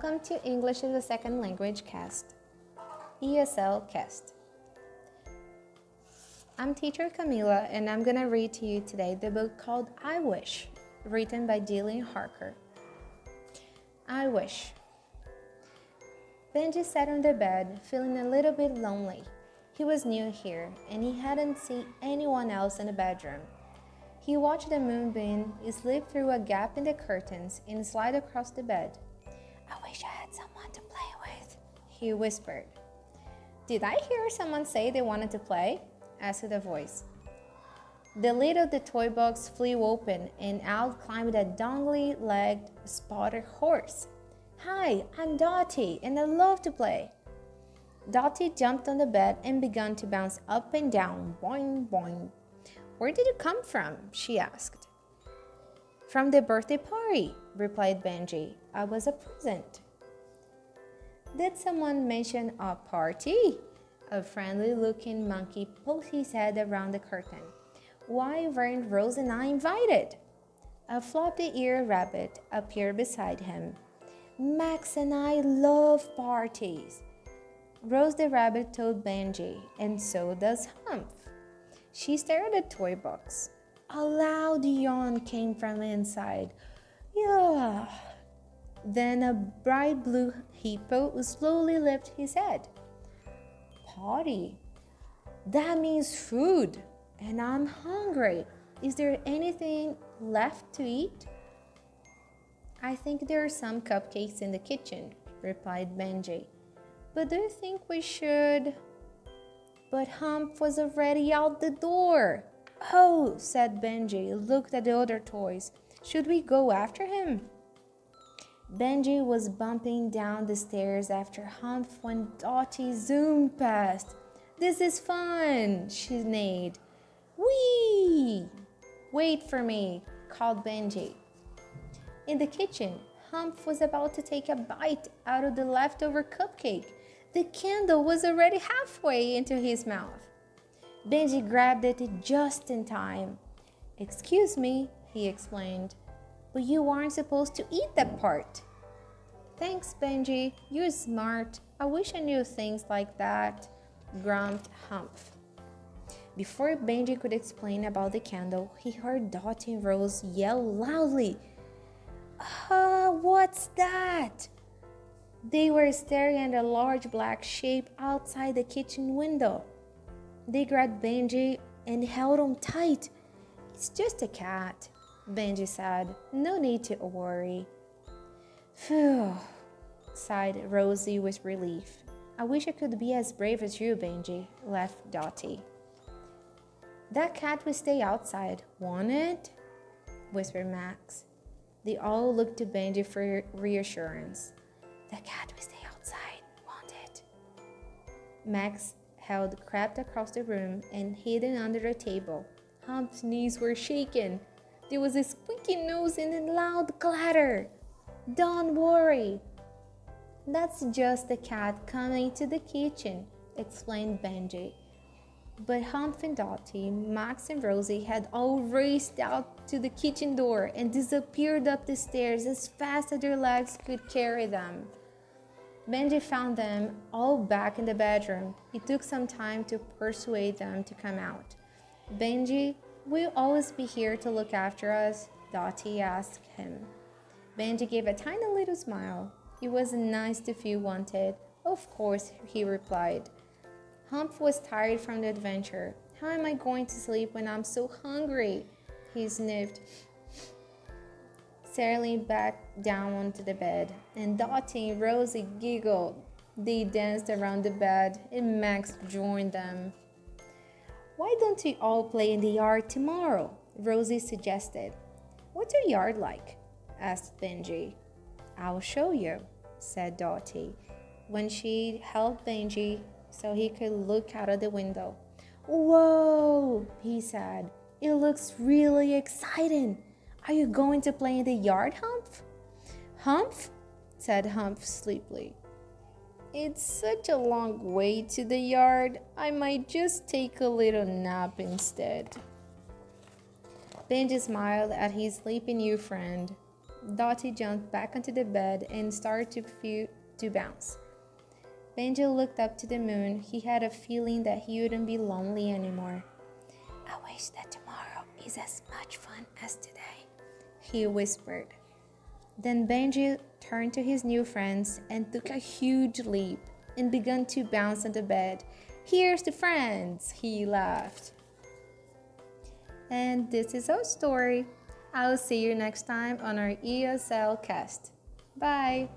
Welcome to English as a Second Language cast, ESL cast. I'm teacher Camila and I'm gonna read to you today the book called I Wish, written by Jilian Harker. I Wish. Benji sat on the bed, feeling a little bit lonely. He was new here and he hadn't seen anyone else in the bedroom. He watched the moonbeam slip through a gap in the curtains and slide across the bed. He whispered. Did I hear someone say they wanted to play? asked a voice. The lid of the toy box flew open and out climbed a dongly legged spotted horse. Hi, I'm Dottie and I love to play. Dottie jumped on the bed and began to bounce up and down, boing, boing, where did you come from? she asked. From the birthday party, replied Benji. I was a present. Did someone mention a party? A friendly looking monkey poked his head around the curtain. Why weren't Rose and I invited? A floppy eared rabbit appeared beside him. Max and I love parties. Rose the rabbit told Benji, and so does Humph. She stared at the toy box. A loud yawn came from inside. Yeah. Then a bright blue hippo slowly lifted his head. Party. That means food, and I'm hungry. Is there anything left to eat? I think there are some cupcakes in the kitchen, replied Benji. But do you think we should? But Humph was already out the door. Oh, said Benji, looked at the other toys. Should we go after him? Benji was bumping down the stairs after Humph when Dottie zoomed past. This is fun, she neighed. Whee! Wait for me, called Benji. In the kitchen, Humph was about to take a bite out of the leftover cupcake the candle was already halfway into his mouth. Benji grabbed it just in time. Excuse me, he explained, but you aren't supposed to eat that part. Thanks, Benji. You're smart. I wish I knew things like that, grumped Humph. Before Benji could explain about the candle, he heard Dottie and Rose yell loudly, Ah, what's that? They were staring at a large black shape outside the kitchen window. They grabbed Benji and held him tight. It's just a cat, Benji said. No need to worry. Phew, sighed Rosie with relief. I wish I could be as brave as you, Benji, laughed Dottie. That cat will stay outside, won't it? whispered Max. They all looked to Benji for reassurance. The cat will stay outside, won't it? Max held crept across the room and hidden under a table. Humph's knees were shaken. There was a squeaky nose and a loud clatter. Don't worry. That's just the cat coming to the kitchen, explained Benji. But Humph and Dottie, Max and Rosie had all raced out to the kitchen door and disappeared up the stairs as fast as their legs could carry them. Benji found them all back in the bedroom. It took some time to persuade them to come out. Benji, will always be here to look after us? Dottie asked him. Benji gave a tiny little smile. It was nice to feel wanted. Of course, he replied. Humph was tired from the adventure. How am I going to sleep when I'm so hungry? He sniffed settling back down onto the bed, and Dottie and Rosie giggled. They danced around the bed, and Max joined them. Why don't we all play in the yard tomorrow? Rosie suggested. What's your yard like? Asked Benji. I'll show you, said Dottie, when she held Benji so he could look out of the window. Whoa, he said. It looks really exciting. Are you going to play in the yard, Humph? Humph? said Humph sleepily. It's such a long way to the yard, I might just take a little nap instead. Benji smiled at his sleepy new friend. Dottie jumped back onto the bed and started to, feel, to bounce. Benji looked up to the moon. He had a feeling that he wouldn't be lonely anymore. I wish that tomorrow is as much fun as today, he whispered. Then Benji turned to his new friends and took a huge leap and began to bounce on the bed. Here's the friends, he laughed. And this is our story. I'll see you next time on our ESL cast. Bye.